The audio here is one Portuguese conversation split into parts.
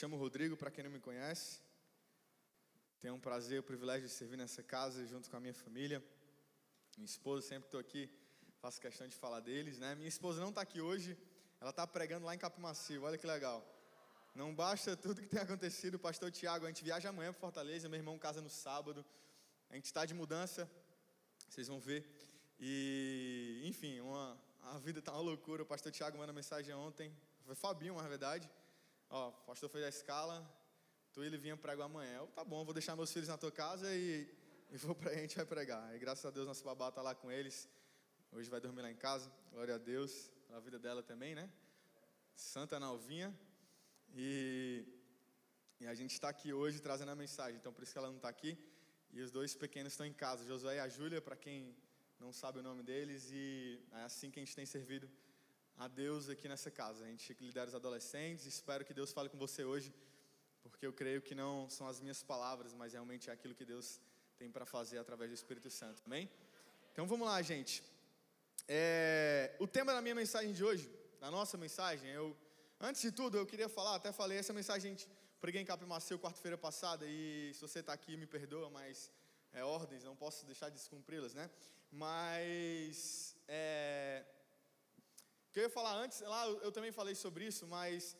chamo Rodrigo, para quem não me conhece. Tenho um prazer, o privilégio de servir nessa casa junto com a minha família. Minha esposa, sempre estou aqui, faço questão de falar deles, né? Minha esposa não está aqui hoje, ela está pregando lá em Capimacio, olha que legal. Não basta tudo que tem acontecido, pastor Tiago, a gente viaja amanhã para Fortaleza, meu irmão casa no sábado, a gente está de mudança, vocês vão ver. E, enfim, uma, a vida está uma loucura, o pastor Tiago mandou mensagem ontem, foi Fabinho, na verdade, ó, o pastor fez a escala, tu e ele vinha pregar amanhã. Eu, tá bom, vou deixar meus filhos na tua casa e, e vou pra, gente vai pregar. E graças a Deus nossa babá tá lá com eles. Hoje vai dormir lá em casa. Glória a Deus. A vida dela também, né? Santa Nalvinha. E, e a gente está aqui hoje trazendo a mensagem. Então por isso que ela não está aqui. E os dois pequenos estão em casa. Josué e a Júlia, para quem não sabe o nome deles. E é assim que a gente tem servido a Deus aqui nessa casa. A gente lidera os adolescentes. Espero que Deus fale com você hoje, porque eu creio que não são as minhas palavras, mas realmente é aquilo que Deus tem para fazer através do Espírito Santo. Amém? Então vamos lá, gente. É, o tema da minha mensagem de hoje, da nossa mensagem, eu antes de tudo eu queria falar, até falei essa mensagem gente preguei em Capimaceu quarta-feira passada e se você está aqui me perdoa, mas é ordens, não posso deixar de descumpri-las, né? Mas é, que eu ia falar antes, lá eu também falei sobre isso, mas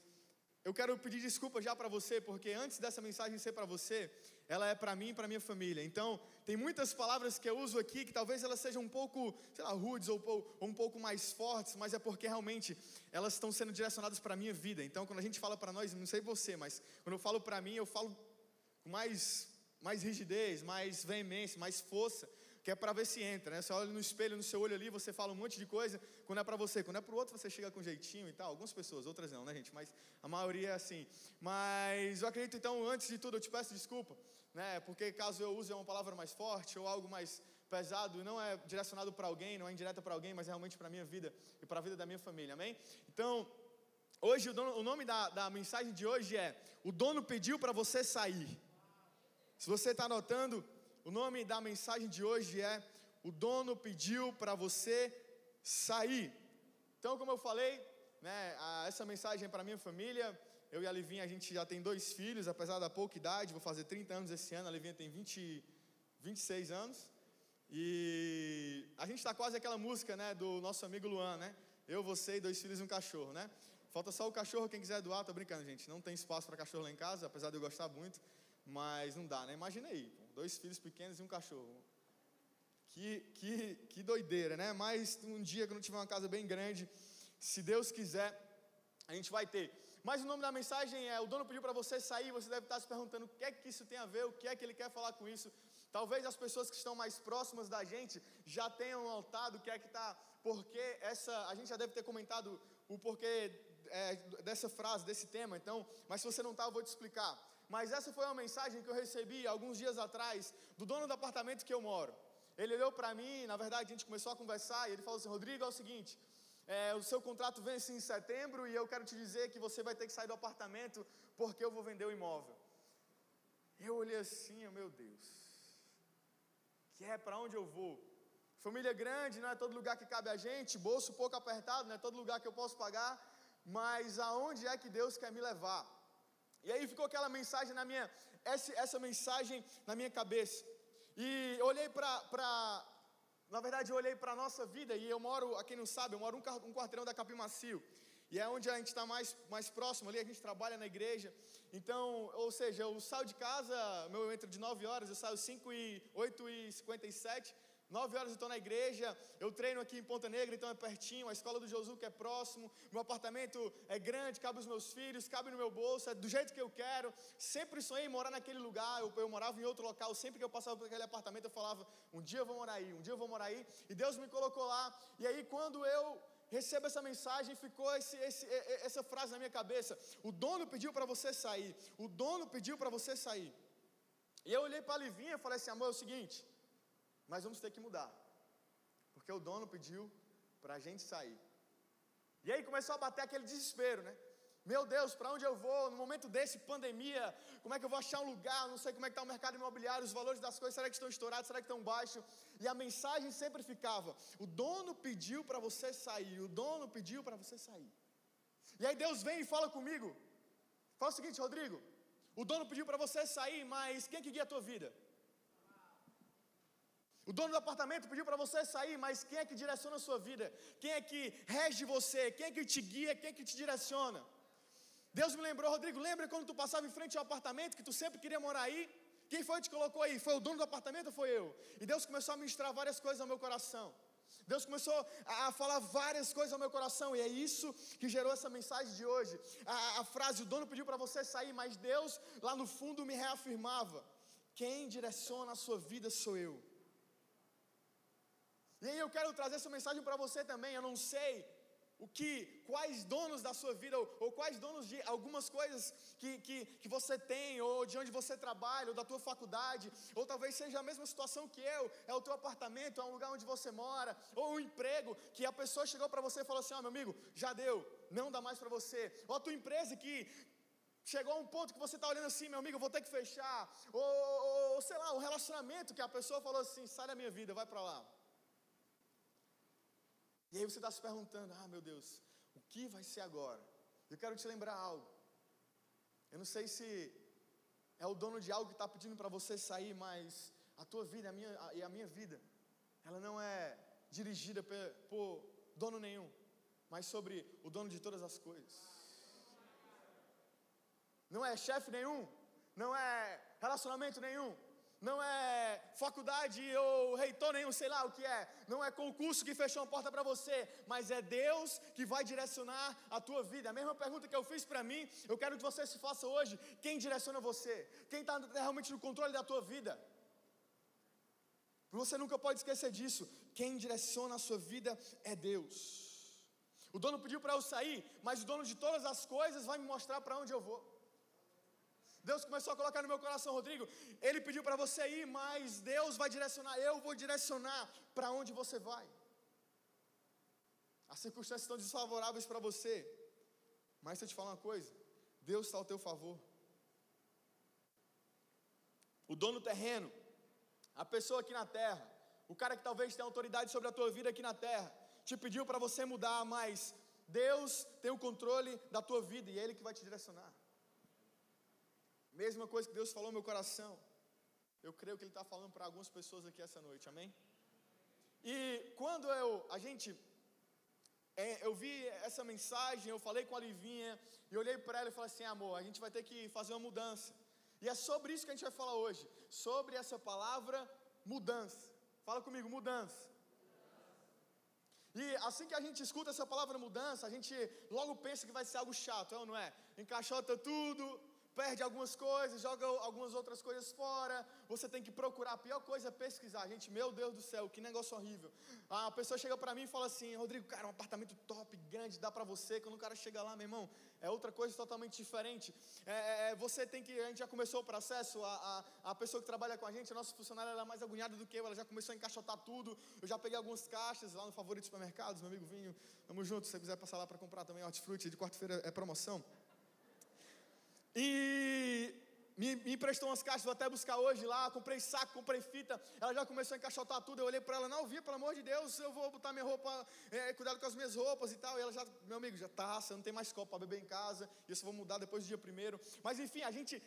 eu quero pedir desculpa já para você, porque antes dessa mensagem ser para você, ela é para mim e para minha família. Então, tem muitas palavras que eu uso aqui que talvez elas sejam um pouco, sei lá, rudes ou, ou um pouco mais fortes, mas é porque realmente elas estão sendo direcionadas para a minha vida. Então, quando a gente fala para nós, não sei você, mas quando eu falo para mim, eu falo com mais, mais rigidez, mais veemência, mais força, que é para ver se entra, né? Você olha no espelho, no seu olho ali, você fala um monte de coisa, quando é para você, quando é para o outro, você chega com jeitinho e tal. Algumas pessoas, outras não, né, gente? Mas a maioria é assim. Mas eu acredito, então, antes de tudo, eu te peço desculpa, né? Porque caso eu use uma palavra mais forte ou algo mais pesado, não é direcionado para alguém, não é indireta para alguém, mas é realmente para a minha vida e para a vida da minha família, amém? Então, hoje, o, dono, o nome da, da mensagem de hoje é: O dono pediu para você sair. Se você está anotando, o nome da mensagem de hoje é: O dono pediu para você sair. Então, como eu falei, né, essa mensagem é para minha família. Eu e a Livinha, a gente já tem dois filhos, apesar da pouca idade, vou fazer 30 anos esse ano, a Livinha tem 20, 26 anos. E a gente está quase aquela música né, do nosso amigo Luan, né? Eu, você e dois filhos e um cachorro, né? Falta só o cachorro, quem quiser doar, tô brincando, gente. Não tem espaço para cachorro lá em casa, apesar de eu gostar muito. Mas não dá, né? Imagina aí, dois filhos pequenos e um cachorro. Que, que, que doideira, né? Mas um dia que eu não tiver uma casa bem grande, se Deus quiser, a gente vai ter. Mas o nome da mensagem é: O dono pediu para você sair. Você deve estar se perguntando o que é que isso tem a ver, o que é que ele quer falar com isso. Talvez as pessoas que estão mais próximas da gente já tenham notado o que é que está. Porque essa. A gente já deve ter comentado o porquê é, dessa frase, desse tema. Então, mas se você não está, eu vou te explicar. Mas essa foi uma mensagem que eu recebi alguns dias atrás do dono do apartamento que eu moro. Ele olhou para mim, na verdade a gente começou a conversar e ele falou assim: Rodrigo, é o seguinte, é, o seu contrato vence em setembro e eu quero te dizer que você vai ter que sair do apartamento porque eu vou vender o imóvel. Eu olhei assim, oh, meu Deus, que é para onde eu vou? Família grande, não é todo lugar que cabe a gente, bolso pouco apertado, não é todo lugar que eu posso pagar, mas aonde é que Deus quer me levar? E aí ficou aquela mensagem na minha, essa, essa mensagem na minha cabeça. E eu olhei para, na verdade eu olhei para a nossa vida e eu moro, a quem não sabe, eu moro um, um quarteirão da Capim Macio. E é onde a gente está mais, mais próximo ali, a gente trabalha na igreja. Então, ou seja, eu saio de casa, meu entro de 9 horas, eu saio 5 e 8 e 57 Nove horas eu estou na igreja, eu treino aqui em Ponta Negra, então é pertinho, a escola do Josu que é próximo, meu apartamento é grande, cabe os meus filhos, cabe no meu bolso, é do jeito que eu quero. Sempre sonhei em morar naquele lugar, eu, eu morava em outro local, sempre que eu passava por aquele apartamento eu falava, um dia eu vou morar aí, um dia eu vou morar aí, e Deus me colocou lá, e aí quando eu recebo essa mensagem, ficou esse, esse, essa frase na minha cabeça, o dono pediu para você sair, o dono pediu para você sair. E eu olhei para a Livinha e falei assim, amor, é o seguinte, mas vamos ter que mudar. Porque o dono pediu para a gente sair. E aí começou a bater aquele desespero, né? Meu Deus, para onde eu vou? No momento desse, pandemia, como é que eu vou achar um lugar? Não sei como é que está o mercado imobiliário, os valores das coisas, será que estão estourados, será que estão baixos? E a mensagem sempre ficava: o dono pediu para você sair, o dono pediu para você sair. E aí Deus vem e fala comigo: Fala o seguinte, Rodrigo. O dono pediu para você sair, mas quem é que guia a tua vida? O dono do apartamento pediu para você sair, mas quem é que direciona a sua vida? Quem é que rege você? Quem é que te guia? Quem é que te direciona? Deus me lembrou, Rodrigo, lembra quando tu passava em frente ao apartamento que tu sempre queria morar aí? Quem foi que te colocou aí? Foi o dono do apartamento ou foi eu? E Deus começou a ministrar várias coisas ao meu coração. Deus começou a falar várias coisas ao meu coração, e é isso que gerou essa mensagem de hoje. A, a frase: o dono pediu para você sair, mas Deus lá no fundo me reafirmava: quem direciona a sua vida sou eu. E aí eu quero trazer essa mensagem para você também. Eu não sei o que, quais donos da sua vida, ou, ou, quais donos de algumas coisas que, que, que você tem, ou de onde você trabalha, ou da tua faculdade, ou talvez seja a mesma situação que eu, é o teu apartamento, é um lugar onde você mora, ou um emprego, que a pessoa chegou para você e falou assim: ó, oh, meu amigo, já deu, não dá mais para você, ou a tua empresa que chegou a um ponto que você está olhando assim, meu amigo, eu vou ter que fechar, ou, ou sei lá, um relacionamento que a pessoa falou assim: sai da minha vida, vai para lá. E aí você está se perguntando: ah, meu Deus, o que vai ser agora? Eu quero te lembrar algo. Eu não sei se é o dono de algo que está pedindo para você sair, mas a tua vida a minha, a, e a minha vida, ela não é dirigida por, por dono nenhum, mas sobre o dono de todas as coisas. Não é chefe nenhum, não é relacionamento nenhum, não é faculdade ou reitor nenhum, sei lá o que é, não é concurso que fechou uma porta para você, mas é Deus que vai direcionar a tua vida. A mesma pergunta que eu fiz para mim, eu quero que você se faça hoje: quem direciona você? Quem está realmente no controle da tua vida? Você nunca pode esquecer disso. Quem direciona a sua vida é Deus. O dono pediu para eu sair, mas o dono de todas as coisas vai me mostrar para onde eu vou. Deus começou a colocar no meu coração, Rodrigo. Ele pediu para você ir, mas Deus vai direcionar, eu vou direcionar para onde você vai. As circunstâncias estão desfavoráveis para você, mas deixa eu te falar uma coisa: Deus está ao teu favor. O dono terreno, a pessoa aqui na terra, o cara que talvez tenha autoridade sobre a tua vida aqui na terra, te pediu para você mudar, mas Deus tem o controle da tua vida e é Ele que vai te direcionar. Mesma coisa que Deus falou no meu coração. Eu creio que Ele está falando para algumas pessoas aqui essa noite, amém? E quando eu, a gente, é, eu vi essa mensagem, eu falei com a Livinha, e olhei para ela e falei assim: amor, a gente vai ter que fazer uma mudança. E é sobre isso que a gente vai falar hoje, sobre essa palavra mudança. Fala comigo, mudança. E assim que a gente escuta essa palavra mudança, a gente logo pensa que vai ser algo chato, é ou não é? Encaixota tudo, perde algumas coisas, joga algumas outras coisas fora. Você tem que procurar. A pior coisa é pesquisar. Gente, meu Deus do céu, que negócio horrível. A pessoa chega para mim e fala assim: Rodrigo, cara, um apartamento top, grande, dá para você. Quando o cara chega lá, meu irmão, é outra coisa totalmente diferente. É, é, é, você tem que. A gente já começou o processo. A, a, a pessoa que trabalha com a gente, a nossa funcionária, ela é mais agoniada do que eu. Ela já começou a encaixotar tudo. Eu já peguei alguns caixas lá no Favorito Supermercados, meu amigo Vinho. Tamo junto. Se você quiser passar lá para comprar também hortifruti, de quarta-feira é promoção. E me, me emprestou umas caixas, vou até buscar hoje lá. Comprei saco, comprei fita. Ela já começou a encaixotar tudo. Eu olhei para ela, não, via, pelo amor de Deus, eu vou botar minha roupa, é, cuidado com as minhas roupas e tal. E ela já, meu amigo, já tá, você não tem mais copo para beber em casa. Isso eu vou mudar depois do dia primeiro. Mas enfim, a gente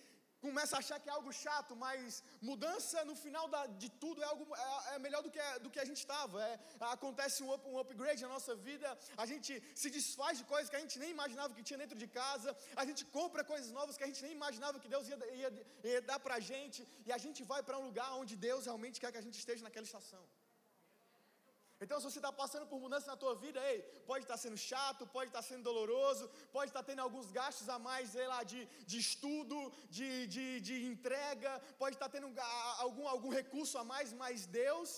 começa a achar que é algo chato, mas mudança no final da, de tudo é algo é, é melhor do que, do que a gente estava. É, acontece um, up, um upgrade na nossa vida, a gente se desfaz de coisas que a gente nem imaginava que tinha dentro de casa, a gente compra coisas novas que a gente nem imaginava que Deus ia, ia, ia dar para a gente, e a gente vai para um lugar onde Deus realmente quer que a gente esteja naquela estação. Então, se você está passando por mudança na tua vida, ei, pode estar tá sendo chato, pode estar tá sendo doloroso, pode estar tá tendo alguns gastos a mais, sei lá, de, de estudo, de, de, de entrega, pode estar tendo algum, algum recurso a mais, mas Deus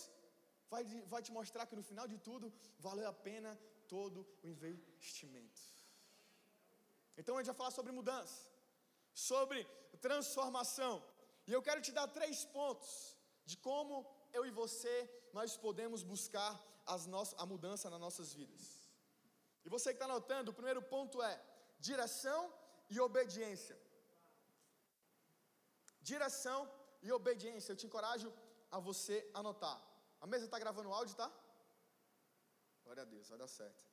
vai, vai te mostrar que no final de tudo valeu a pena todo o investimento. Então, a gente vai falar sobre mudança, sobre transformação, e eu quero te dar três pontos de como eu e você nós podemos buscar a mudança nas nossas vidas. E você que está anotando, o primeiro ponto é direção e obediência. Direção e obediência. Eu te encorajo a você anotar. A mesa está gravando o áudio, tá? Glória a Deus, vai dar certo.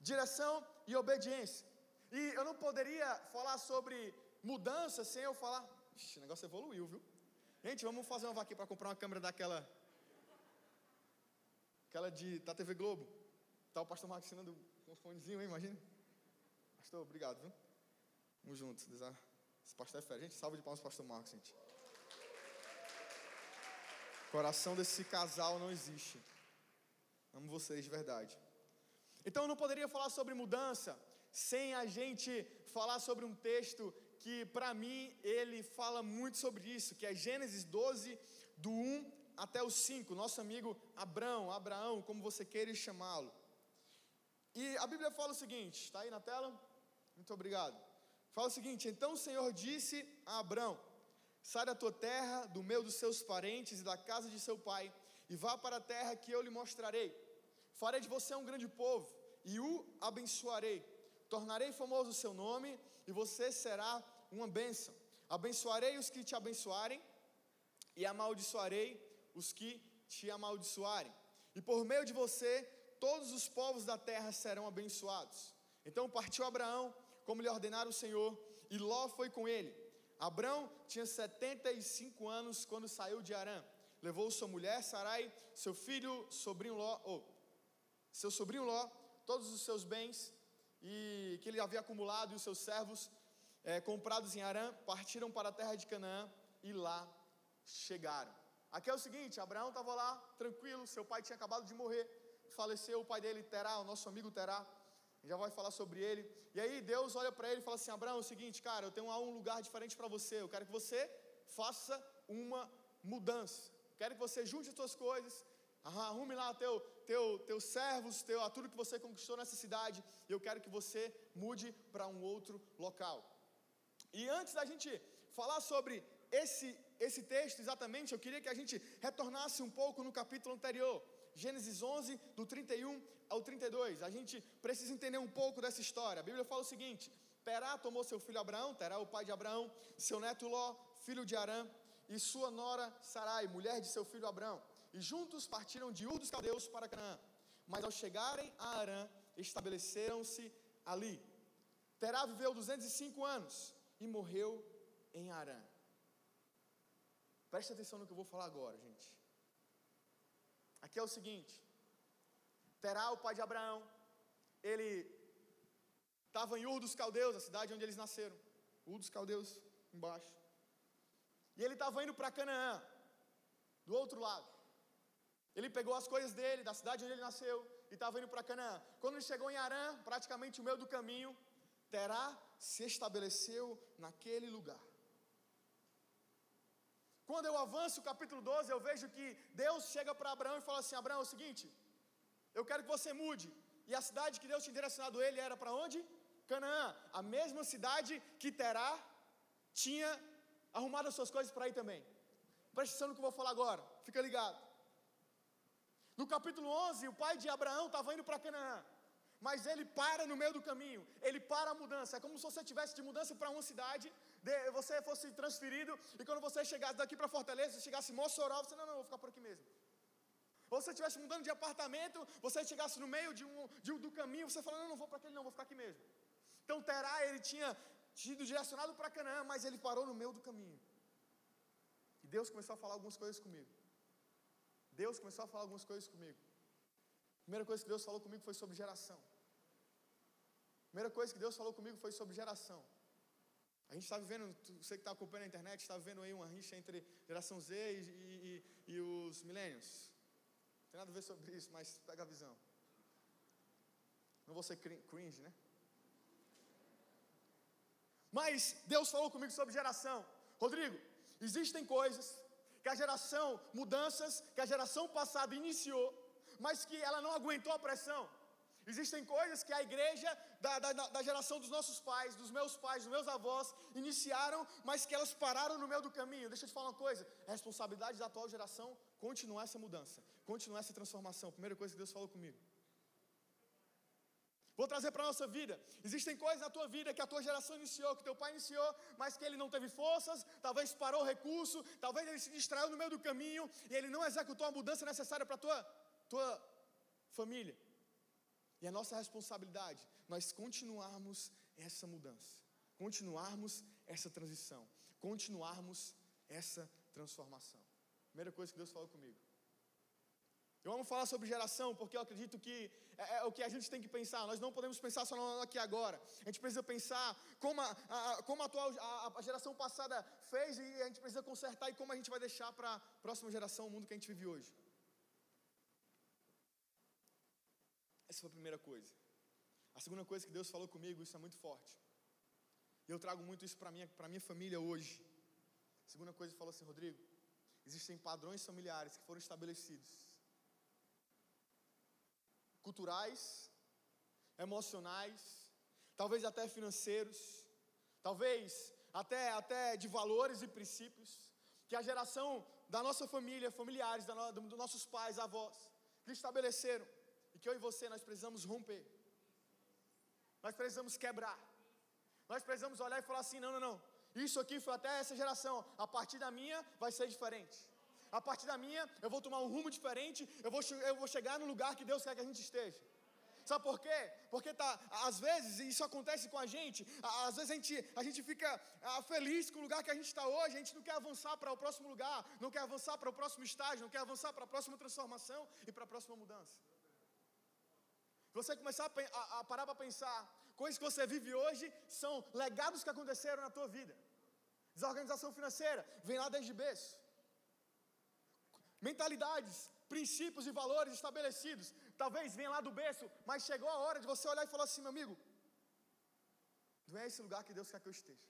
Direção e obediência. E eu não poderia falar sobre mudança sem eu falar. Ixi, o negócio evoluiu, viu? Gente, vamos fazer uma vaquinha para comprar uma câmera daquela. Aquela de, da TV Globo. Tá o pastor Marcos ensinando com um fonezinho, hein? Imagina. Pastor, obrigado, viu? Vamos juntos. Esse pastor é fera. Gente, salve de palmas pastor Marcos, gente. Coração desse casal não existe. Amo vocês de verdade. Então eu não poderia falar sobre mudança sem a gente falar sobre um texto que para mim ele fala muito sobre isso, que é Gênesis 12 do 1 até o 5, nosso amigo Abraão, Abraão, como você queira chamá-lo. E a Bíblia fala o seguinte, está aí na tela? Muito obrigado. Fala o seguinte: Então o Senhor disse a Abraão: Sai da tua terra, do meio dos seus parentes e da casa de seu pai, e vá para a terra que eu lhe mostrarei. Farei de você um grande povo e o abençoarei. Tornarei famoso o seu nome e você será uma bênção. Abençoarei os que te abençoarem e amaldiçoarei os que te amaldiçoarem. E por meio de você, todos os povos da terra serão abençoados. Então partiu Abraão, como lhe ordenara o Senhor, e Ló foi com ele. Abraão tinha 75 anos quando saiu de Arã. Levou sua mulher Sarai, seu filho, sobrinho Ló, oh, seu sobrinho Ló, todos os seus bens e que ele havia acumulado e os seus servos é, comprados em Arã partiram para a terra de Canaã e lá chegaram. Aqui é o seguinte: Abraão estava lá tranquilo, seu pai tinha acabado de morrer, faleceu o pai dele, Terá, o nosso amigo Terá, já vai falar sobre ele. E aí Deus olha para ele e fala assim: Abraão, é o seguinte, cara, eu tenho um lugar diferente para você. Eu quero que você faça uma mudança. Quero que você junte as suas coisas, arrume lá teu, teu, teus servos, teu, tudo que você conquistou nessa cidade. E eu quero que você mude para um outro local. E antes da gente falar sobre esse, esse texto exatamente, eu queria que a gente retornasse um pouco no capítulo anterior. Gênesis 11, do 31 ao 32. A gente precisa entender um pouco dessa história. A Bíblia fala o seguinte: Terá tomou seu filho Abraão, Terá o pai de Abraão, seu neto Ló, filho de Arã, e sua nora Sarai, mulher de seu filho Abraão. E juntos partiram de Ur dos Caldeus para Canaã. Mas ao chegarem a Arã, estabeleceram-se ali. Terá viveu 205 anos e morreu em Arã. Preste atenção no que eu vou falar agora, gente. Aqui é o seguinte: Terá, o pai de Abraão, ele estava em Ur dos Caldeus, a cidade onde eles nasceram. Ur dos Caldeus, embaixo. E ele estava indo para Canaã, do outro lado. Ele pegou as coisas dele, da cidade onde ele nasceu, e estava indo para Canaã. Quando ele chegou em Arã, praticamente o meio do caminho, Terá se estabeleceu naquele lugar. Quando eu avanço o capítulo 12, eu vejo que Deus chega para Abraão e fala assim: Abraão, é o seguinte, eu quero que você mude. E a cidade que Deus tinha direcionado ele era para onde? Canaã. A mesma cidade que Terá tinha arrumado as suas coisas para ir também. Presta atenção no que eu vou falar agora, fica ligado. No capítulo 11, o pai de Abraão estava indo para Canaã, mas ele para no meio do caminho, ele para a mudança. É como se você tivesse de mudança para uma cidade, você fosse transferido, e quando você chegasse daqui para Fortaleza, chegasse em Mossoró, você, não, não, vou ficar por aqui mesmo. Ou você estivesse mudando de apartamento, você chegasse no meio de um, de um do caminho, você falando, não, não vou para aquele não, vou ficar aqui mesmo. Então Terá, ele tinha sido direcionado para Canaã, mas ele parou no meio do caminho. E Deus começou a falar algumas coisas comigo. Deus começou a falar algumas coisas comigo. Primeira coisa que Deus falou comigo foi sobre geração. Primeira coisa que Deus falou comigo foi sobre geração. A gente está vivendo, você que está acompanhando a internet, está vendo aí uma rixa entre geração Z e, e, e os milênios. Não tem nada a ver sobre isso, mas pega a visão. Não vou ser cringe, né? Mas Deus falou comigo sobre geração. Rodrigo, existem coisas que a geração, mudanças que a geração passada iniciou, mas que ela não aguentou a pressão. Existem coisas que a igreja da, da, da, geração dos nossos pais, dos meus pais, dos meus avós, iniciaram, mas que elas pararam no meio do caminho. Deixa eu te falar uma coisa: a responsabilidade da atual geração continuar essa mudança, continuar essa transformação. Primeira coisa que Deus falou comigo. Vou trazer para a nossa vida. Existem coisas na tua vida que a tua geração iniciou, que teu pai iniciou, mas que ele não teve forças, talvez parou o recurso, talvez ele se distraiu no meio do caminho e ele não executou a mudança necessária para a tua, tua família. E a nossa responsabilidade, nós continuarmos essa mudança, continuarmos essa transição, continuarmos essa transformação. Primeira coisa que Deus falou comigo. Eu amo falar sobre geração porque eu acredito que é, é, o que a gente tem que pensar. Nós não podemos pensar só no aqui agora. A gente precisa pensar como a, a, como a atual a, a, geração passada fez e a gente precisa consertar e como a gente vai deixar para a próxima geração o mundo que a gente vive hoje. Essa foi a primeira coisa. A segunda coisa que Deus falou comigo, isso é muito forte. E eu trago muito isso para minha para minha família hoje. A segunda coisa ele falou assim, Rodrigo, existem padrões familiares que foram estabelecidos culturais, emocionais, talvez até financeiros, talvez até, até de valores e princípios, que a geração da nossa família, familiares, da no, dos nossos pais, avós, que estabeleceram, e que eu e você nós precisamos romper, nós precisamos quebrar, nós precisamos olhar e falar assim: não, não, não, isso aqui foi até essa geração, a partir da minha vai ser diferente. A partir da minha, eu vou tomar um rumo diferente, eu vou, eu vou chegar no lugar que Deus quer que a gente esteja. Sabe por quê? Porque tá, às vezes isso acontece com a gente, às vezes a gente, a gente fica ah, feliz com o lugar que a gente está hoje, a gente não quer avançar para o próximo lugar, não quer avançar para o próximo estágio, não quer avançar para a próxima transformação e para a próxima mudança. Você começar a, a, parar para pensar, coisas que você vive hoje são legados que aconteceram na tua vida. Desorganização financeira vem lá desde berço mentalidades, princípios e valores estabelecidos. Talvez venha lá do berço, mas chegou a hora de você olhar e falar assim, meu amigo, não é esse lugar que Deus quer que eu esteja.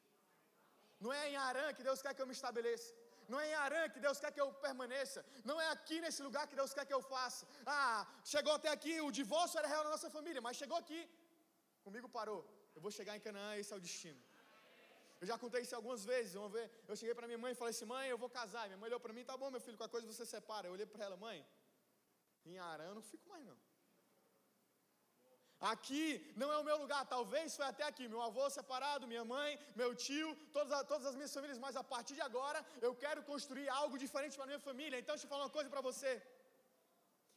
Não é em Arã que Deus quer que eu me estabeleça. Não é em Arã que Deus quer que eu permaneça. Não é aqui nesse lugar que Deus quer que eu faça. Ah, chegou até aqui, o divórcio era real na nossa família, mas chegou aqui, comigo parou. Eu vou chegar em Canaã, esse é o destino. Eu já contei isso algumas vezes. Uma vez eu cheguei para minha mãe e falei assim: mãe, eu vou casar. Minha mãe olhou para mim: tá bom, meu filho, qualquer coisa você separa. Eu olhei para ela: mãe, em Arã eu não fico mais não. Aqui não é o meu lugar, talvez foi até aqui. Meu avô separado, minha mãe, meu tio, todas, todas as minhas famílias, mas a partir de agora eu quero construir algo diferente para minha família. Então deixa eu falar uma coisa para você.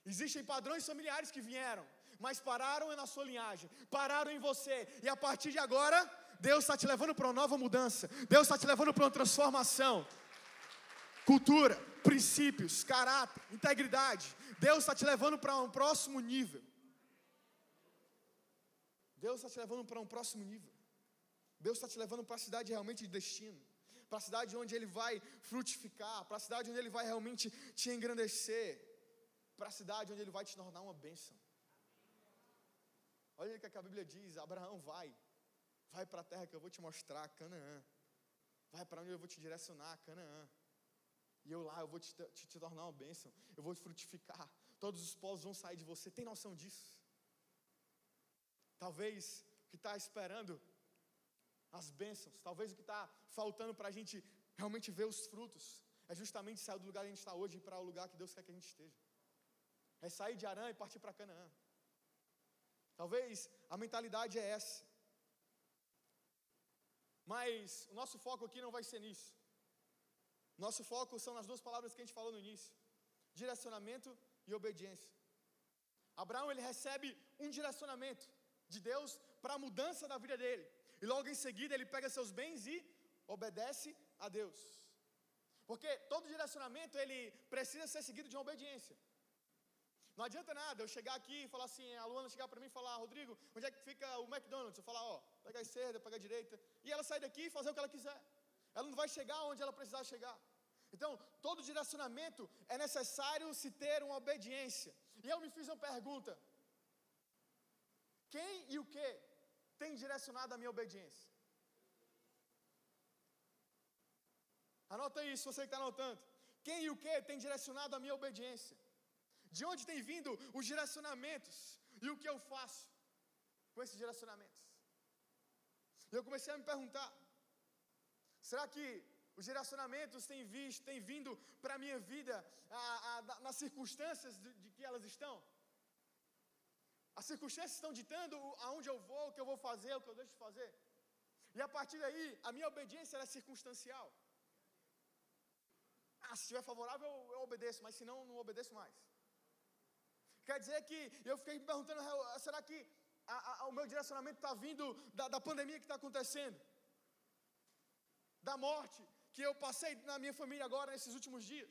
Existem padrões familiares que vieram, mas pararam na sua linhagem, pararam em você, e a partir de agora Deus está te levando para uma nova mudança. Deus está te levando para uma transformação. Cultura, princípios, caráter, integridade. Deus está te levando para um próximo nível. Deus está te levando para um próximo nível. Deus está te levando para a cidade realmente de destino. Para a cidade onde Ele vai frutificar. Para a cidade onde Ele vai realmente te engrandecer. Para a cidade onde Ele vai te tornar uma bênção. Olha o que a Bíblia diz: Abraão vai. Vai para a terra que eu vou te mostrar, Canaã. Vai para onde eu vou te direcionar, Canaã. E eu lá, eu vou te, te, te tornar uma bênção. Eu vou te frutificar. Todos os povos vão sair de você. Tem noção disso? Talvez o que está esperando as bênçãos, talvez o que está faltando para a gente realmente ver os frutos, é justamente sair do lugar que a gente está hoje para o lugar que Deus quer que a gente esteja. É sair de Arã e partir para Canaã. Talvez a mentalidade é essa. Mas o nosso foco aqui não vai ser nisso. Nosso foco são nas duas palavras que a gente falou no início: direcionamento e obediência. Abraão ele recebe um direcionamento de Deus para a mudança da vida dele. E logo em seguida ele pega seus bens e obedece a Deus. Porque todo direcionamento ele precisa ser seguido de uma obediência. Não adianta nada eu chegar aqui e falar assim, a Luana chegar para mim e falar, Rodrigo, onde é que fica o McDonald's? Eu falar, ó, pega a esquerda, pega a direita. E ela sair daqui e fazer o que ela quiser. Ela não vai chegar onde ela precisar chegar. Então, todo direcionamento é necessário se ter uma obediência. E eu me fiz uma pergunta: quem e o que tem direcionado a minha obediência? Anota isso, você que está anotando. Quem e o que tem direcionado a minha obediência? De onde tem vindo os direcionamentos e o que eu faço com esses direcionamentos? E eu comecei a me perguntar: será que os direcionamentos têm, visto, têm vindo para a minha vida a, a, nas circunstâncias de, de, que elas estão? As circunstâncias estão ditando aonde eu vou, o que eu vou fazer, o que eu deixo de fazer. E a partir daí, a minha obediência é circunstancial. Ah, se estiver favorável, eu, eu obedeço, mas se não, não obedeço mais. Quer dizer que eu fiquei me perguntando, será que a, a, o meu direcionamento está vindo da, da pandemia que está acontecendo, da morte que eu passei na minha família agora nesses últimos dias?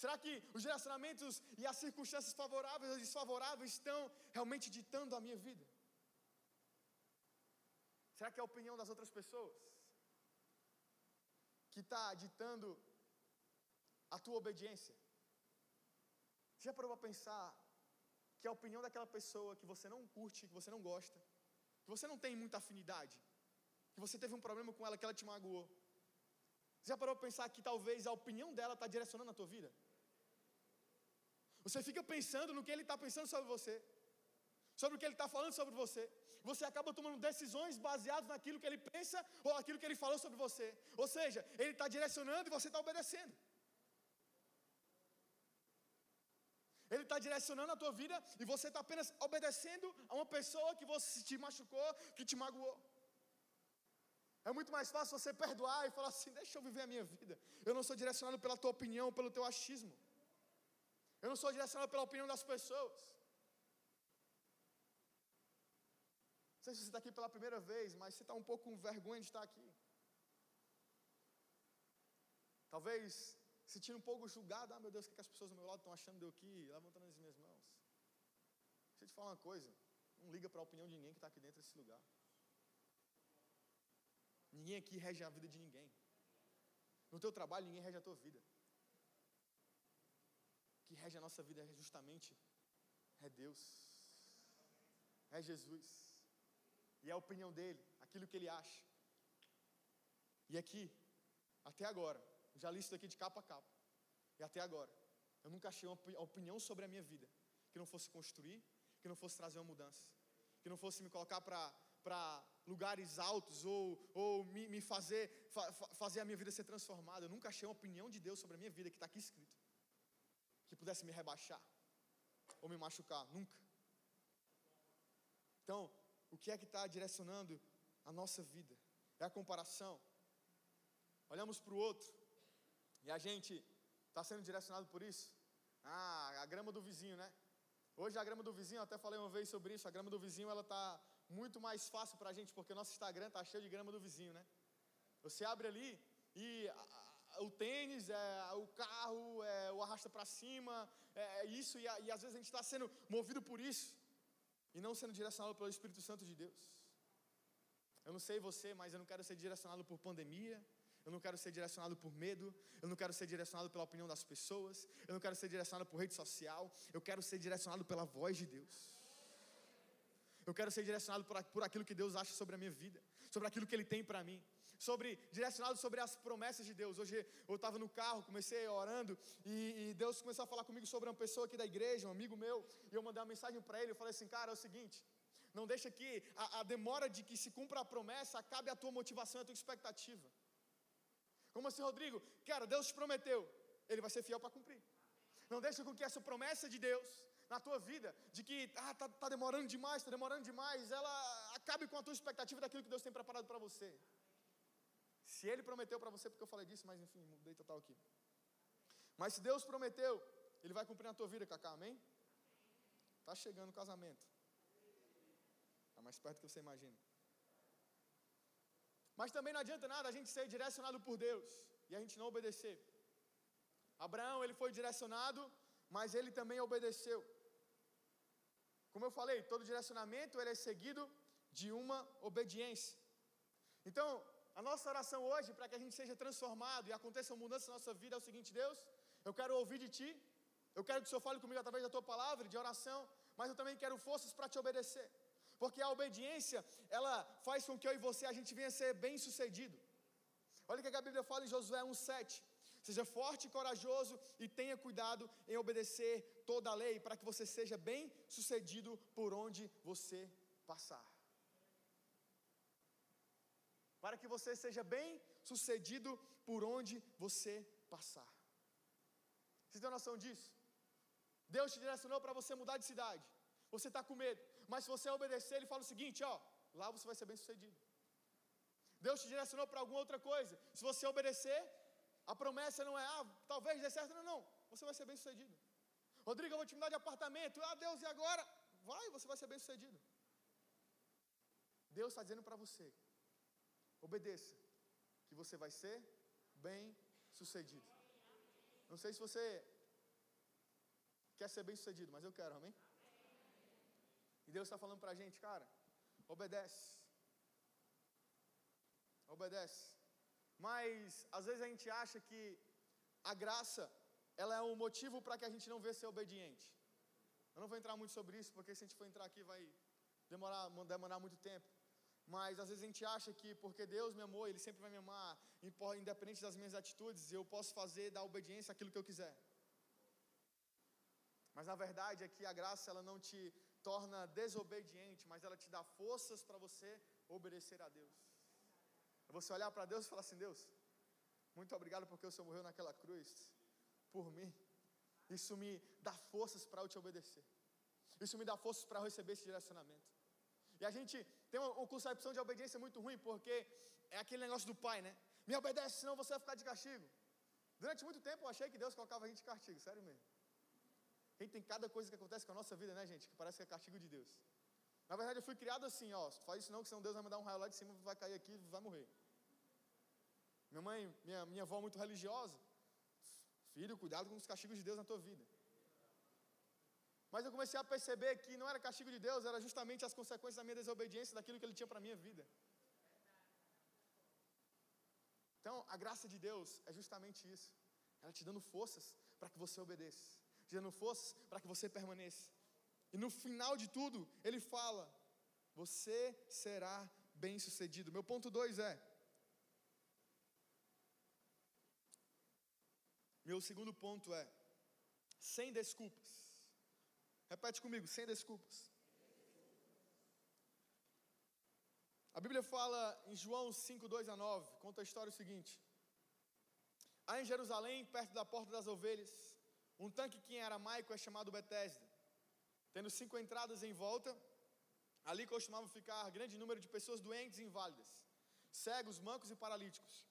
Será que os direcionamentos e as circunstâncias favoráveis ou desfavoráveis estão realmente ditando a minha vida? Será que é a opinião das outras pessoas que está ditando a tua obediência? Já parou para pensar que a opinião daquela pessoa que você não curte, que você não gosta, que você não tem muita afinidade, que você teve um problema com ela, que ela te magoou? Já parou para pensar que talvez a opinião dela está direcionando a tua vida? Você fica pensando no que ele está pensando sobre você, sobre o que ele está falando sobre você. Você acaba tomando decisões baseadas naquilo que ele pensa ou naquilo que ele falou sobre você. Ou seja, ele está direcionando e você está obedecendo. Ele está direcionando a tua vida e você está apenas obedecendo a uma pessoa que você te machucou, que te magoou. É muito mais fácil você perdoar e falar assim: deixa eu viver a minha vida. Eu não sou direcionado pela tua opinião, pelo teu achismo. Eu não sou direcionado pela opinião das pessoas. Não sei se você está aqui pela primeira vez, mas você está um pouco com vergonha de estar aqui. Talvez sentindo um pouco julgado. Ah, meu Deus, o que, as pessoas do meu lado estão achando de eu aqui, levantando as minhas mãos. Deixa eu te falar uma coisa. Não liga para a opinião de ninguém que está aqui dentro desse lugar. Ninguém aqui rege a vida de ninguém. No teu trabalho, ninguém rege a tua vida. Que rege a nossa vida é justamente é Deus. É Jesus. E é a opinião dele, aquilo que ele acha. E aqui, até agora, já li isso aqui de capa a capa. E até agora, eu nunca achei uma opinião sobre a minha vida que não fosse construir, que não fosse trazer uma mudança, que não fosse me colocar para lugares altos ou, ou me, me fazer, fa, fazer a minha vida ser transformada. Eu nunca achei uma opinião de Deus sobre a minha vida que está aqui escrito, que pudesse me rebaixar ou me machucar. Nunca. Então, o que é que está direcionando a nossa vida? É a comparação. Olhamos para o outro e a gente está sendo direcionado por isso. Ah, a grama do vizinho, né? Hoje a grama do vizinho, até falei uma vez sobre isso, a grama do vizinho ela está muito mais fácil para a gente, porque o nosso Instagram está cheio de grama do vizinho, né? Você abre ali e o tênis, é, o carro, é, o arrasta para cima, é, é isso, e, e às vezes a gente está sendo movido por isso, e não sendo direcionado pelo Espírito Santo de Deus. Eu não sei você, mas eu não quero ser direcionado por pandemia, eu não quero ser direcionado por medo, eu não quero ser direcionado pela opinião das pessoas, eu não quero ser direcionado por rede social, eu quero ser direcionado pela voz de Deus. Eu quero ser direcionado por, por aquilo que Deus acha sobre a minha vida, sobre aquilo que Ele tem para mim, sobre direcionado sobre as promessas de Deus. Hoje eu estava no carro, comecei orando e, e, Deus começou a falar comigo sobre uma pessoa aqui da igreja, um amigo meu, e eu mandei uma mensagem para ele. Eu falei assim, cara, é o seguinte. Não deixa que a, a demora de que se cumpra a promessa acabe a tua motivação, a tua expectativa. Como assim, Rodrigo? Cara, Deus te prometeu, Ele vai ser fiel para cumprir. Não deixa com que essa promessa de Deus na tua vida, de que ah, tá, tá demorando demais, está demorando demais, ela acabe com a tua expectativa daquilo que Deus tem preparado para você. Se Ele prometeu para você, porque eu falei disso, mas enfim, mudei total aqui. Mas se Deus prometeu, Ele vai cumprir na tua vida, Cacá, amém? Está chegando o casamento. Está mais perto do que você imagina. Mas também não adianta nada a gente ser direcionado por Deus e a gente não obedecer. Abraão, ele foi direcionado, mas ele também obedeceu. Como eu falei, todo direcionamento ele é seguido de uma obediência. Então, a nossa oração hoje, para que a gente seja transformado e aconteça uma mudança na nossa vida, é o seguinte: Deus, eu quero ouvir de Ti, eu quero que o Senhor fale comigo através da Tua palavra, de oração, mas eu também quero forças para te obedecer. Porque a obediência, ela faz com que eu e você a gente venha a ser bem sucedido. Olha o que a Bíblia fala em Josué 1,7. Seja forte e corajoso e tenha cuidado em obedecer toda a lei, para que você seja bem sucedido por onde você passar. Para que você seja bem sucedido por onde você passar. Você tem noção disso? Deus te direcionou para você mudar de cidade. Você está com medo. Mas se você obedecer, ele fala o seguinte: ó, lá você vai ser bem sucedido. Deus te direcionou para alguma outra coisa. Se você obedecer, a promessa não é, ah, talvez dê certo. Não, não. Você vai ser bem sucedido. Rodrigo, eu vou te mudar de apartamento. Ah, Deus, e agora? Vai, você vai ser bem sucedido. Deus está dizendo para você: obedeça, que você vai ser bem sucedido. Não sei se você quer ser bem sucedido, mas eu quero, amém? E Deus está falando para a gente, cara, obedece. Obedece. Mas às vezes a gente acha que a graça ela é um motivo para que a gente não vê ser obediente. Eu não vou entrar muito sobre isso, porque se a gente for entrar aqui vai demorar, demorar muito tempo. Mas às vezes a gente acha que porque Deus me amou, Ele sempre vai me amar, independente das minhas atitudes, eu posso fazer da obediência aquilo que eu quiser. Mas na verdade é que a graça ela não te torna desobediente, mas ela te dá forças para você obedecer a Deus. É você olhar para Deus e falar assim: Deus, muito obrigado porque o Senhor morreu naquela cruz por mim. Isso me dá forças para eu te obedecer. Isso me dá forças para receber esse direcionamento. E a gente tem uma, uma concepção de obediência muito ruim, porque é aquele negócio do pai, né? Me obedece, senão você vai ficar de castigo. Durante muito tempo eu achei que Deus colocava a gente de castigo, sério mesmo. A gente tem cada coisa que acontece com a nossa vida, né, gente? Que parece que é castigo de Deus. Na verdade, eu fui criado assim, ó. Faz isso não, que senão Deus vai me dar um raio lá de cima, vai cair aqui vai morrer. Minha mãe, minha, minha avó muito religiosa. Filho, cuidado com os castigos de Deus na tua vida. Mas eu comecei a perceber que não era castigo de Deus, era justamente as consequências da minha desobediência, daquilo que Ele tinha para a minha vida. Então, a graça de Deus é justamente isso. Ela te dando forças para que você obedeça, te dando forças para que você permaneça. E no final de tudo, ele fala: Você será bem sucedido. Meu ponto 2 é: Meu segundo ponto é: sem desculpas. Repete comigo, sem desculpas. A Bíblia fala em João 5, 2 a 9, conta a história o seguinte: Há em Jerusalém, perto da porta das ovelhas, um tanque que em aramaico é chamado Betesda, tendo cinco entradas em volta, ali costumavam ficar grande número de pessoas doentes e inválidas, cegos, mancos e paralíticos.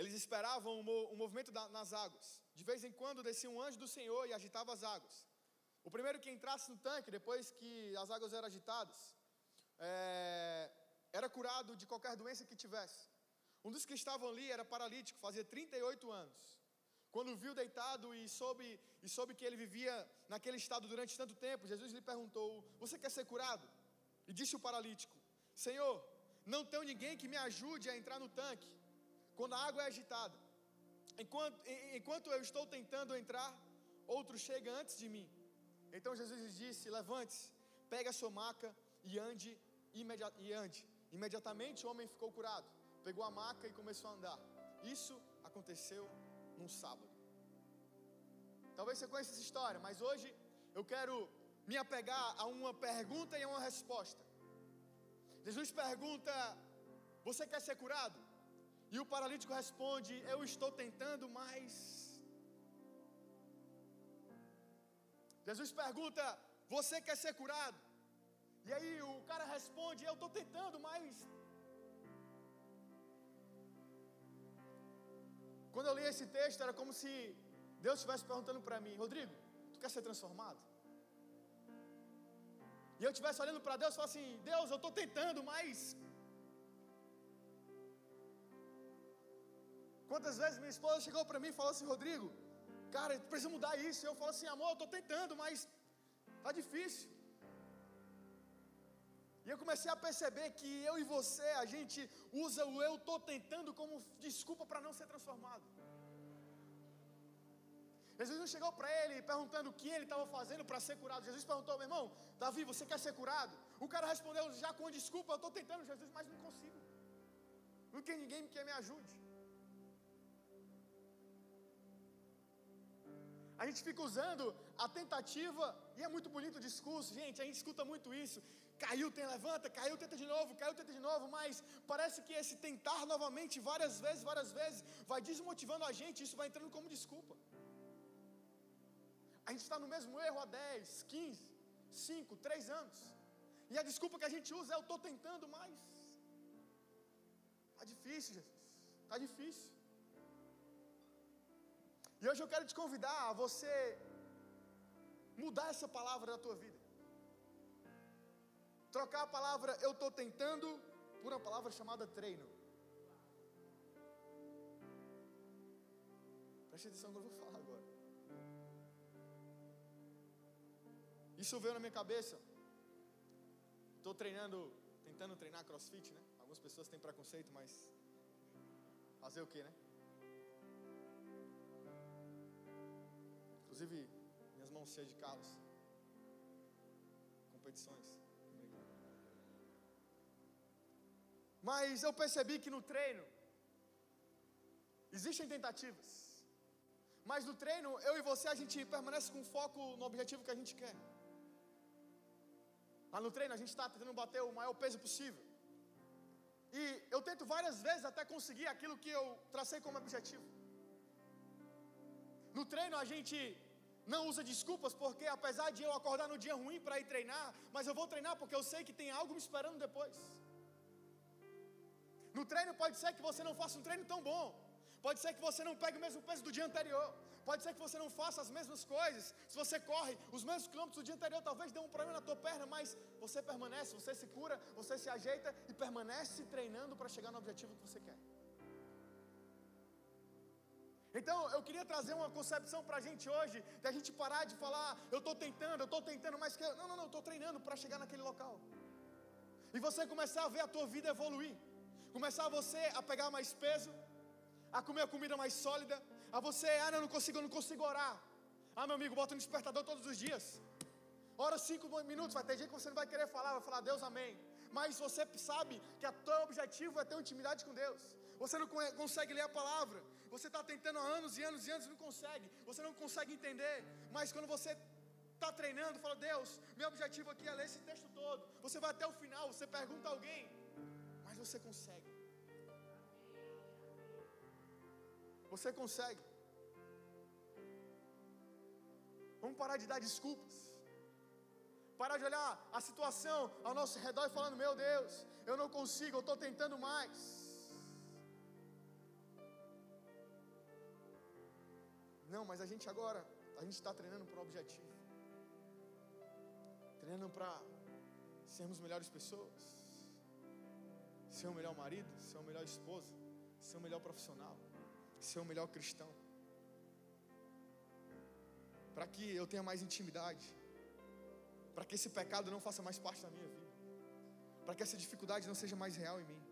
Eles esperavam o movimento nas águas. De vez em quando descia um anjo do Senhor e agitava as águas. O primeiro que entrasse no tanque, depois que as águas eram agitadas, é, era curado de qualquer doença que tivesse. Um dos que estavam ali era paralítico, fazia 38 anos. Quando viu deitado e soube, e soube que ele vivia naquele estado durante tanto tempo, Jesus lhe perguntou: Você quer ser curado? E disse o paralítico: Senhor, não tenho ninguém que me ajude a entrar no tanque quando a água é agitada. Enquanto, enquanto eu estou tentando entrar, outro chega antes de mim. Então Jesus disse: Levante-se, pegue a sua maca e ande, imedi e ande. Imediatamente o homem ficou curado, pegou a maca e começou a andar. Isso aconteceu num sábado. Talvez você conheça essa história, mas hoje eu quero me apegar a uma pergunta e a uma resposta. Jesus pergunta: Você quer ser curado? E o paralítico responde: Eu estou tentando, mas. Jesus pergunta: Você quer ser curado? E aí o cara responde: Eu estou tentando, mas. Quando eu li esse texto, era como se Deus estivesse perguntando para mim: Rodrigo, tu quer ser transformado? E eu estivesse olhando para Deus e falasse assim: Deus, eu estou tentando, mas Quantas vezes minha esposa chegou para mim e falou assim, Rodrigo, cara, precisa mudar isso. Eu falo assim, amor, eu estou tentando, mas tá difícil. E eu comecei a perceber que eu e você, a gente usa o eu estou tentando como desculpa para não ser transformado. Jesus não chegou para ele perguntando o que ele estava fazendo para ser curado. Jesus perguntou, meu irmão, Davi, você quer ser curado? O cara respondeu já com desculpa, eu estou tentando, Jesus, mas não consigo. Não tem ninguém que me ajude. A gente fica usando a tentativa, e é muito bonito o discurso, gente, a gente escuta muito isso. Caiu, tem levanta, caiu, tenta de novo, caiu, tenta de novo, mas parece que esse tentar novamente várias vezes, várias vezes, vai desmotivando a gente, isso vai entrando como desculpa. A gente está no mesmo erro há 10, 15, 5, 3 anos. E a desculpa que a gente usa é eu estou tentando, mas está difícil, Jesus. Está difícil. E hoje eu quero te convidar a você mudar essa palavra da tua vida. trocar a palavra eu estou tentando por uma palavra chamada treino. Preste atenção no que eu vou falar agora. Isso veio na minha cabeça. Estou treinando, tentando treinar crossfit, né? Algumas pessoas têm preconceito, mas fazer o que, né? Inclusive, minhas mãos cheias de calos. Competições. Mas eu percebi que no treino existem tentativas. Mas no treino, eu e você, a gente permanece com foco no objetivo que a gente quer. Lá no treino, a gente está tentando bater o maior peso possível. E eu tento várias vezes até conseguir aquilo que eu tracei como objetivo. No treino, a gente não usa desculpas, porque apesar de eu acordar no dia ruim para ir treinar, mas eu vou treinar porque eu sei que tem algo me esperando depois. No treino pode ser que você não faça um treino tão bom. Pode ser que você não pegue o mesmo peso do dia anterior. Pode ser que você não faça as mesmas coisas. Se você corre os mesmos quilômetros do dia anterior, talvez dê um problema na tua perna, mas você permanece, você se cura, você se ajeita e permanece treinando para chegar no objetivo que você quer. Então eu queria trazer uma concepção para a gente hoje, de a gente parar de falar, eu estou tentando, eu estou tentando, mas que eu, não, não, não, estou treinando para chegar naquele local. E você começar a ver a tua vida evoluir, começar você a pegar mais peso, a comer a comida mais sólida, a você, ah, não, não consigo, eu não consigo orar. Ah, meu amigo, bota um despertador todos os dias. Ora cinco minutos, vai ter dia que você não vai querer falar, vai falar Deus amém. Mas você sabe que o teu objetivo é ter intimidade com Deus. Você não consegue ler a palavra. Você está tentando há anos e anos e anos e não consegue. Você não consegue entender. Mas quando você está treinando, fala, Deus, meu objetivo aqui é ler esse texto todo. Você vai até o final, você pergunta a alguém, mas você consegue. Você consegue. Vamos parar de dar desculpas. Parar de olhar a situação ao nosso redor e falando: Meu Deus, eu não consigo, eu estou tentando mais. Não, mas a gente agora, a gente está treinando para um objetivo. Treinando para sermos melhores pessoas. Ser o melhor marido, ser o melhor esposa, ser o melhor profissional ser o melhor cristão. Para que eu tenha mais intimidade. Para que esse pecado não faça mais parte da minha vida. Para que essa dificuldade não seja mais real em mim.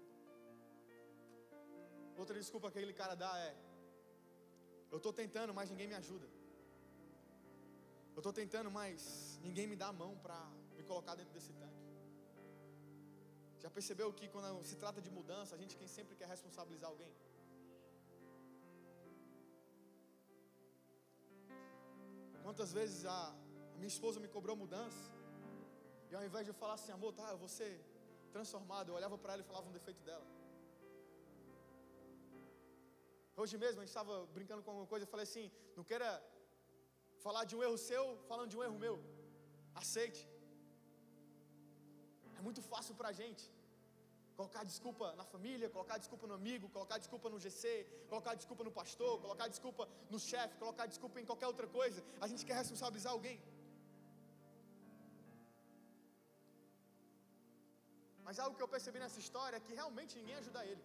Outra desculpa que aquele cara dá é: Eu estou tentando, mas ninguém me ajuda. Eu estou tentando, mas ninguém me dá a mão para me colocar dentro desse tanque. Já percebeu que quando se trata de mudança, a gente quem sempre quer responsabilizar alguém? Quantas vezes a minha esposa me cobrou mudança, e ao invés de eu falar assim, amor, tá, eu vou ser transformado, eu olhava para ela e falava um defeito dela. Hoje mesmo a gente estava brincando com alguma coisa, eu falei assim, não queira falar de um erro seu falando de um erro meu. Aceite. É muito fácil para a gente. Colocar desculpa na família, colocar desculpa no amigo, colocar desculpa no GC, colocar desculpa no pastor, colocar desculpa no chefe, colocar desculpa em qualquer outra coisa. A gente quer responsabilizar alguém. Mas algo que eu percebi nessa história é que realmente ninguém ajuda ele.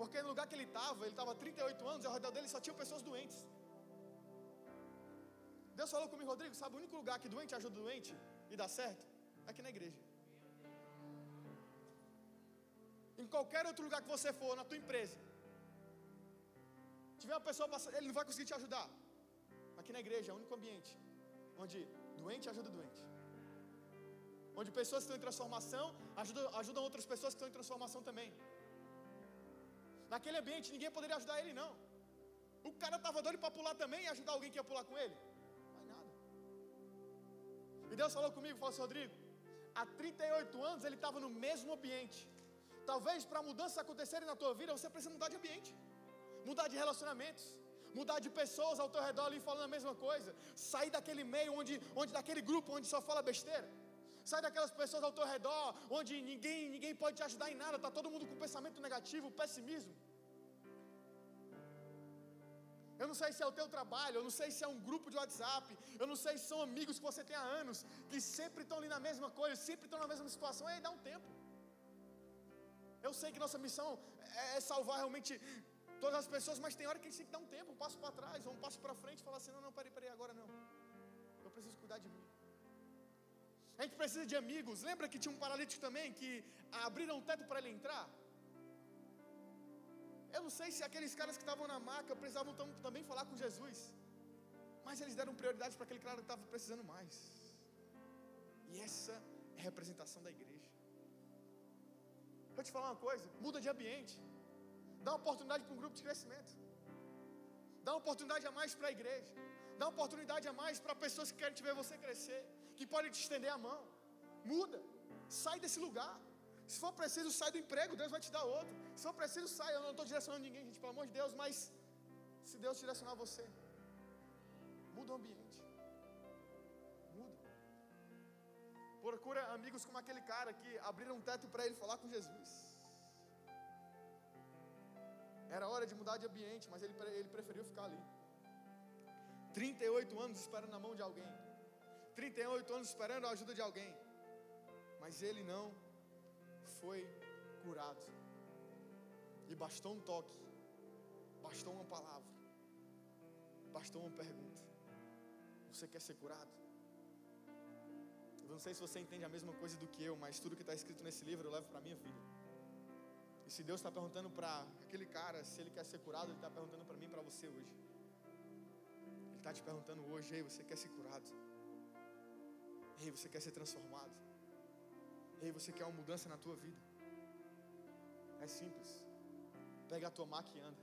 Porque no lugar que ele estava, ele estava 38 anos e ao redor dele só tinha pessoas doentes. Deus falou comigo, Rodrigo, sabe o único lugar que doente ajuda doente e dá certo? É aqui na igreja. Em qualquer outro lugar que você for, na tua empresa, tiver uma pessoa passando, ele não vai conseguir te ajudar. Aqui na igreja é o único ambiente onde doente ajuda doente. Onde pessoas que estão em transformação ajudam, ajudam outras pessoas que estão em transformação também. Naquele ambiente ninguém poderia ajudar ele, não. O cara estava doido para pular também e ajudar alguém que ia pular com ele. É nada. E Deus falou comigo, falou assim, Rodrigo, há 38 anos ele estava no mesmo ambiente. Talvez para mudanças acontecerem na tua vida, você precisa mudar de ambiente, mudar de relacionamentos, mudar de pessoas ao teu redor ali falando a mesma coisa, sair daquele meio onde, onde daquele grupo onde só fala besteira. Sai daquelas pessoas ao teu redor onde ninguém, ninguém pode te ajudar em nada, tá todo mundo com pensamento negativo, pessimismo. Eu não sei se é o teu trabalho, eu não sei se é um grupo de WhatsApp, eu não sei se são amigos que você tem há anos, que sempre estão ali na mesma coisa, sempre estão na mesma situação. Ei, dá um tempo. Eu sei que nossa missão é, é salvar realmente todas as pessoas, mas tem hora que a gente tem que dar um tempo, um passo para trás, ou um passo para frente e falar assim: não, não, peraí, peraí, agora não. Eu preciso cuidar de mim. A gente precisa de amigos. Lembra que tinha um paralítico também que abriram um teto para ele entrar? Eu não sei se aqueles caras que estavam na maca precisavam também falar com Jesus, mas eles deram prioridade para aquele cara que estava precisando mais. E essa é a representação da igreja. Vou te falar uma coisa: muda de ambiente, dá uma oportunidade para um grupo de crescimento, dá uma oportunidade a mais para a igreja, dá oportunidade a mais para pessoas que querem te ver você crescer, que podem te estender a mão. Muda, sai desse lugar. Se for preciso, sai do emprego, Deus vai te dar outro. Se for preciso, sai. Eu não estou direcionando ninguém, gente, pelo amor de Deus, mas se Deus direcionar você, muda o ambiente. Muda. Procura amigos como aquele cara que abriram um teto para ele falar com Jesus. Era hora de mudar de ambiente, mas ele, ele preferiu ficar ali. 38 anos esperando na mão de alguém. 38 anos esperando a ajuda de alguém. Mas ele não foi curado. E bastou um toque, bastou uma palavra, bastou uma pergunta. Você quer ser curado? Eu não sei se você entende a mesma coisa do que eu, mas tudo que está escrito nesse livro eu levo para a minha vida. E se Deus está perguntando para aquele cara se ele quer ser curado, Ele está perguntando para mim e para você hoje. Está te perguntando hoje, ei, você quer ser curado? Ei, você quer ser transformado? Ei, você quer uma mudança na tua vida? É simples. Pega a tua maca e anda.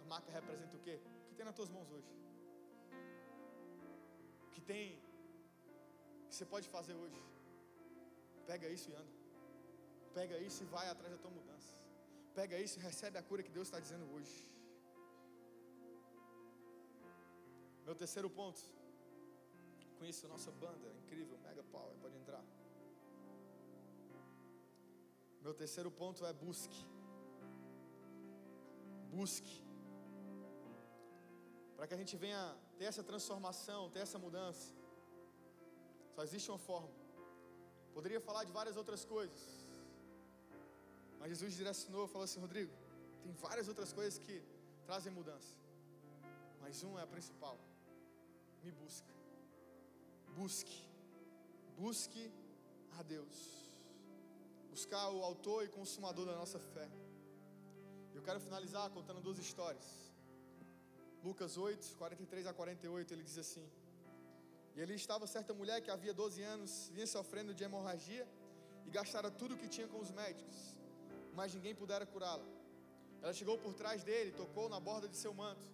A maca representa o quê? O que tem nas tuas mãos hoje? O que tem que você pode fazer hoje? Pega isso e anda. Pega isso e vai atrás da tua mudança. Pega isso e recebe a cura que Deus está dizendo hoje. Meu terceiro ponto. Conheça a nossa banda, incrível, Mega Power, pode entrar. Meu terceiro ponto é busque. Busque. Para que a gente venha ter essa transformação, ter essa mudança. Só existe uma forma. Poderia falar de várias outras coisas. Mas Jesus direcionou, falou assim: Rodrigo, tem várias outras coisas que trazem mudança. Mas uma é a principal. Me busca. Busque. Busque a Deus buscar o autor e consumador da nossa fé. Eu quero finalizar contando duas histórias. Lucas 8, 43 a 48, ele diz assim: E ali estava certa mulher que havia 12 anos vinha sofrendo de hemorragia e gastara tudo o que tinha com os médicos, mas ninguém pudera curá-la. Ela chegou por trás dele, tocou na borda de seu manto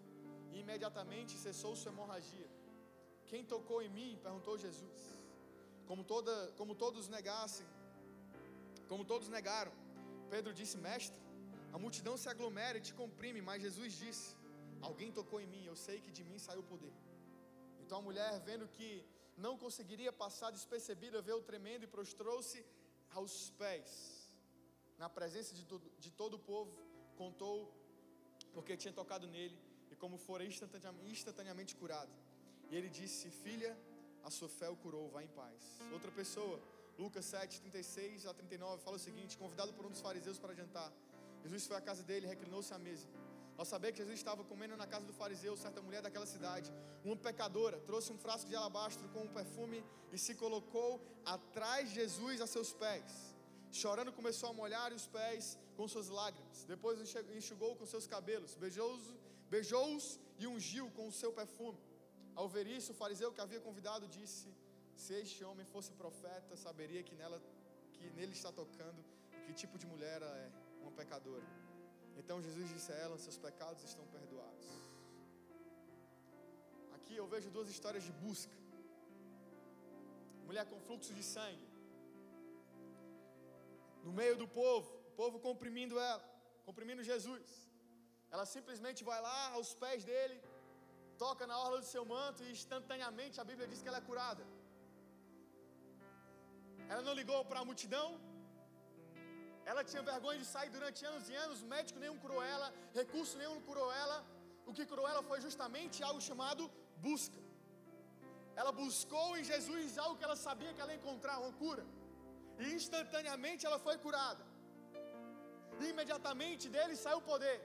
e imediatamente cessou sua hemorragia. Quem tocou em mim? perguntou Jesus. Como, toda, como todos negassem, como todos negaram, Pedro disse: Mestre, a multidão se aglomera e te comprime, mas Jesus disse: Alguém tocou em mim, eu sei que de mim saiu o poder. Então a mulher, vendo que não conseguiria passar despercebida, veio tremendo e prostrou-se aos pés, na presença de todo, de todo o povo, contou porque tinha tocado nele e como fora instantaneamente curado. E ele disse: Filha, a sua fé o curou, vá em paz. Outra pessoa Lucas 7, 36 a 39 fala o seguinte: convidado por um dos fariseus para jantar, Jesus foi à casa dele, reclinou-se à mesa. Ao saber que Jesus estava comendo na casa do fariseu, certa mulher daquela cidade, uma pecadora, trouxe um frasco de alabastro com um perfume e se colocou atrás de Jesus a seus pés. Chorando, começou a molhar os pés com suas lágrimas. Depois enxugou com seus cabelos, beijou-os beijou e ungiu com o seu perfume. Ao ver isso, o fariseu que havia convidado disse: se este homem fosse profeta, saberia que nela que nele está tocando que tipo de mulher ela é, uma pecadora. Então Jesus disse a ela: seus pecados estão perdoados. Aqui eu vejo duas histórias de busca. Mulher com fluxo de sangue. No meio do povo, o povo comprimindo ela, comprimindo Jesus. Ela simplesmente vai lá aos pés dele, toca na orla do seu manto e instantaneamente a Bíblia diz que ela é curada. Ela não ligou para a multidão. Ela tinha vergonha de sair durante anos e anos. Médico nenhum curou ela. Recurso nenhum curou ela. o que curou ela foi justamente algo chamado busca. Ela buscou em Jesus algo que ela sabia que ela ia encontrar, uma cura. E instantaneamente ela foi curada. E imediatamente dele saiu o poder.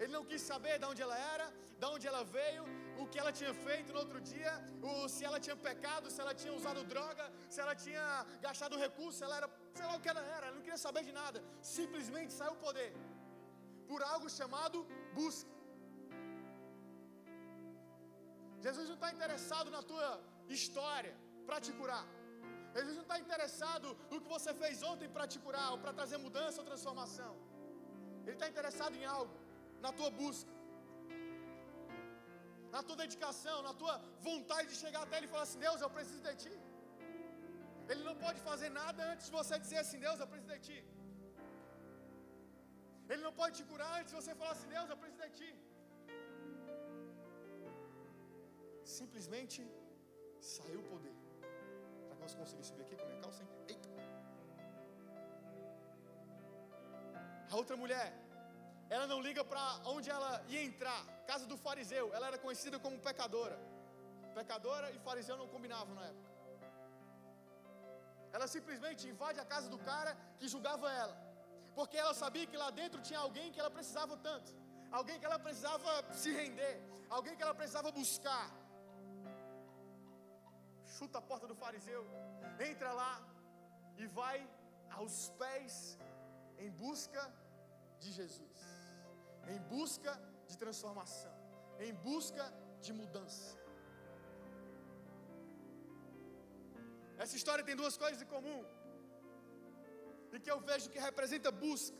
Ele não quis saber de onde ela era, de onde ela veio, o que ela tinha feito no outro dia, o, se ela tinha pecado, se ela tinha usado droga, se ela tinha gastado recurso, se ela era, sei lá o que ela era, ela não queria saber de nada. Simplesmente saiu o poder. Por algo chamado busca. Jesus não está interessado na tua história para te curar. Jesus não está interessado no que você fez ontem para te curar, ou para trazer mudança ou transformação. Ele está interessado em algo, na tua busca, na tua dedicação, na tua vontade de chegar até Ele e falar assim: Deus, eu preciso de Ti. Ele não pode fazer nada antes de você dizer assim: Deus, eu preciso de Ti. Ele não pode te curar antes de você falar assim: Deus, eu preciso de Ti. Simplesmente saiu o poder. Será que nós conseguimos subir aqui com a minha calça? Hein? Eita. A outra mulher, ela não liga para onde ela ia entrar. Casa do fariseu, ela era conhecida como pecadora. Pecadora e fariseu não combinavam na época. Ela simplesmente invade a casa do cara que julgava ela. Porque ela sabia que lá dentro tinha alguém que ela precisava tanto. Alguém que ela precisava se render. Alguém que ela precisava buscar. Chuta a porta do fariseu. Entra lá e vai aos pés em busca de Jesus. Em busca de transformação. Em busca de mudança. Essa história tem duas coisas em comum. E que eu vejo que representa busca.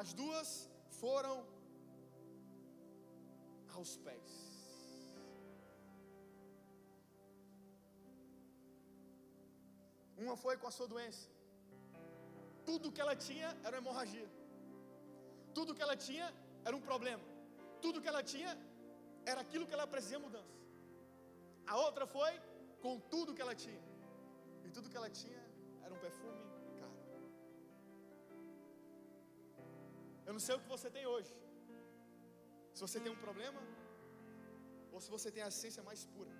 As duas foram aos pés. Uma foi com a sua doença. Tudo que ela tinha era uma hemorragia. Tudo que ela tinha era um problema. Tudo que ela tinha era aquilo que ela precisava mudança. A outra foi com tudo que ela tinha. E tudo que ela tinha era um perfume caro. Eu não sei o que você tem hoje. Se você tem um problema ou se você tem a essência mais pura.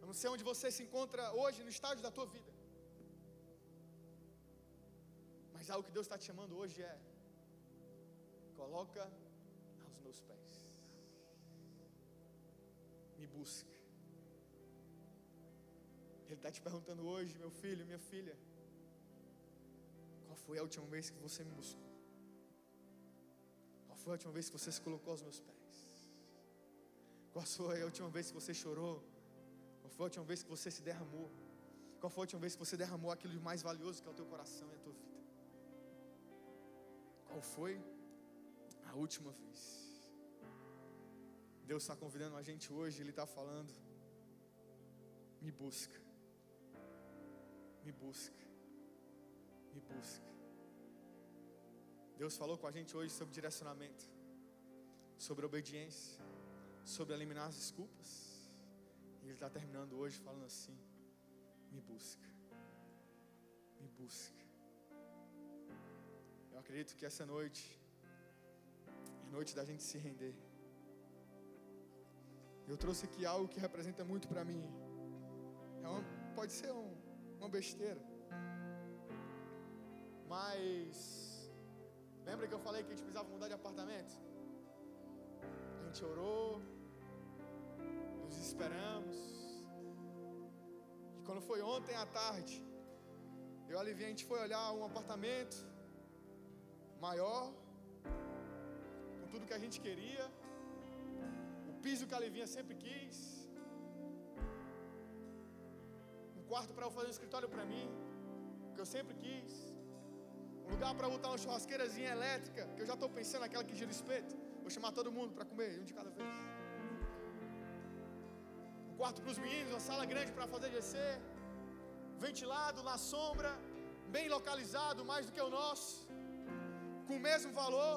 Eu não sei onde você se encontra hoje no estágio da tua vida. Mas algo que Deus está te chamando hoje é coloca aos meus pés. Me busca. Ele está te perguntando hoje, meu filho, minha filha, qual foi a última vez que você me buscou? Qual foi a última vez que você se colocou aos meus pés? Qual foi a última vez que você chorou? Qual foi a última vez que você se derramou? Qual foi a última vez que você derramou aquilo de mais valioso que é o teu coração e a tua vida? Qual foi a última vez? Deus está convidando a gente hoje, Ele está falando: me busca, me busca, me busca. Deus falou com a gente hoje sobre direcionamento, sobre obediência, sobre eliminar as desculpas. E Ele está terminando hoje falando assim: me busca, me busca. Eu acredito que essa noite é noite da gente se render. Eu trouxe aqui algo que representa muito para mim. É uma, pode ser um, uma besteira. Mas lembra que eu falei que a gente precisava mudar de apartamento? A gente orou, nos esperamos. E quando foi ontem à tarde, eu aliviei, a gente foi olhar um apartamento maior, com tudo que a gente queria, o piso que a Livinha sempre quis, um quarto para eu fazer um escritório para mim, que eu sempre quis, um lugar para botar uma churrasqueirazinha elétrica, que eu já estou pensando naquela que gira espeto, vou chamar todo mundo para comer, um de cada vez. Um quarto para os meninos, uma sala grande para fazer GC, ventilado, na sombra, bem localizado, mais do que o nosso com o mesmo valor.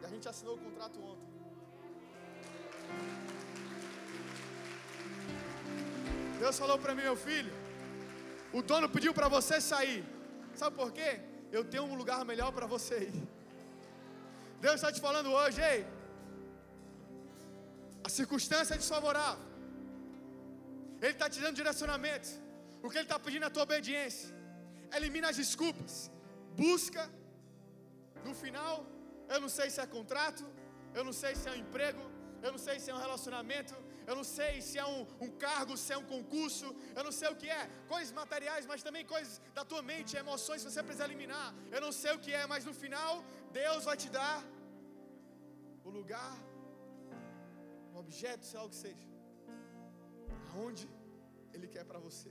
E a gente assinou o contrato ontem. Deus falou para mim, meu filho, O dono pediu para você sair. Sabe por quê? Eu tenho um lugar melhor para você ir. Deus está te falando hoje, ei. A circunstância é desfavorável. Ele está te dando direcionamento. O que Ele está pedindo é a tua obediência. Elimina as desculpas. Busca. No final, eu não sei se é contrato. Eu não sei se é um emprego. Eu não sei se é um relacionamento. Eu não sei se é um, um cargo, se é um concurso. Eu não sei o que é. Coisas materiais, mas também coisas da tua mente, emoções que você precisa eliminar. Eu não sei o que é, mas no final, Deus vai te dar o lugar, o objeto, sei lá o que seja. Aonde Ele quer para você.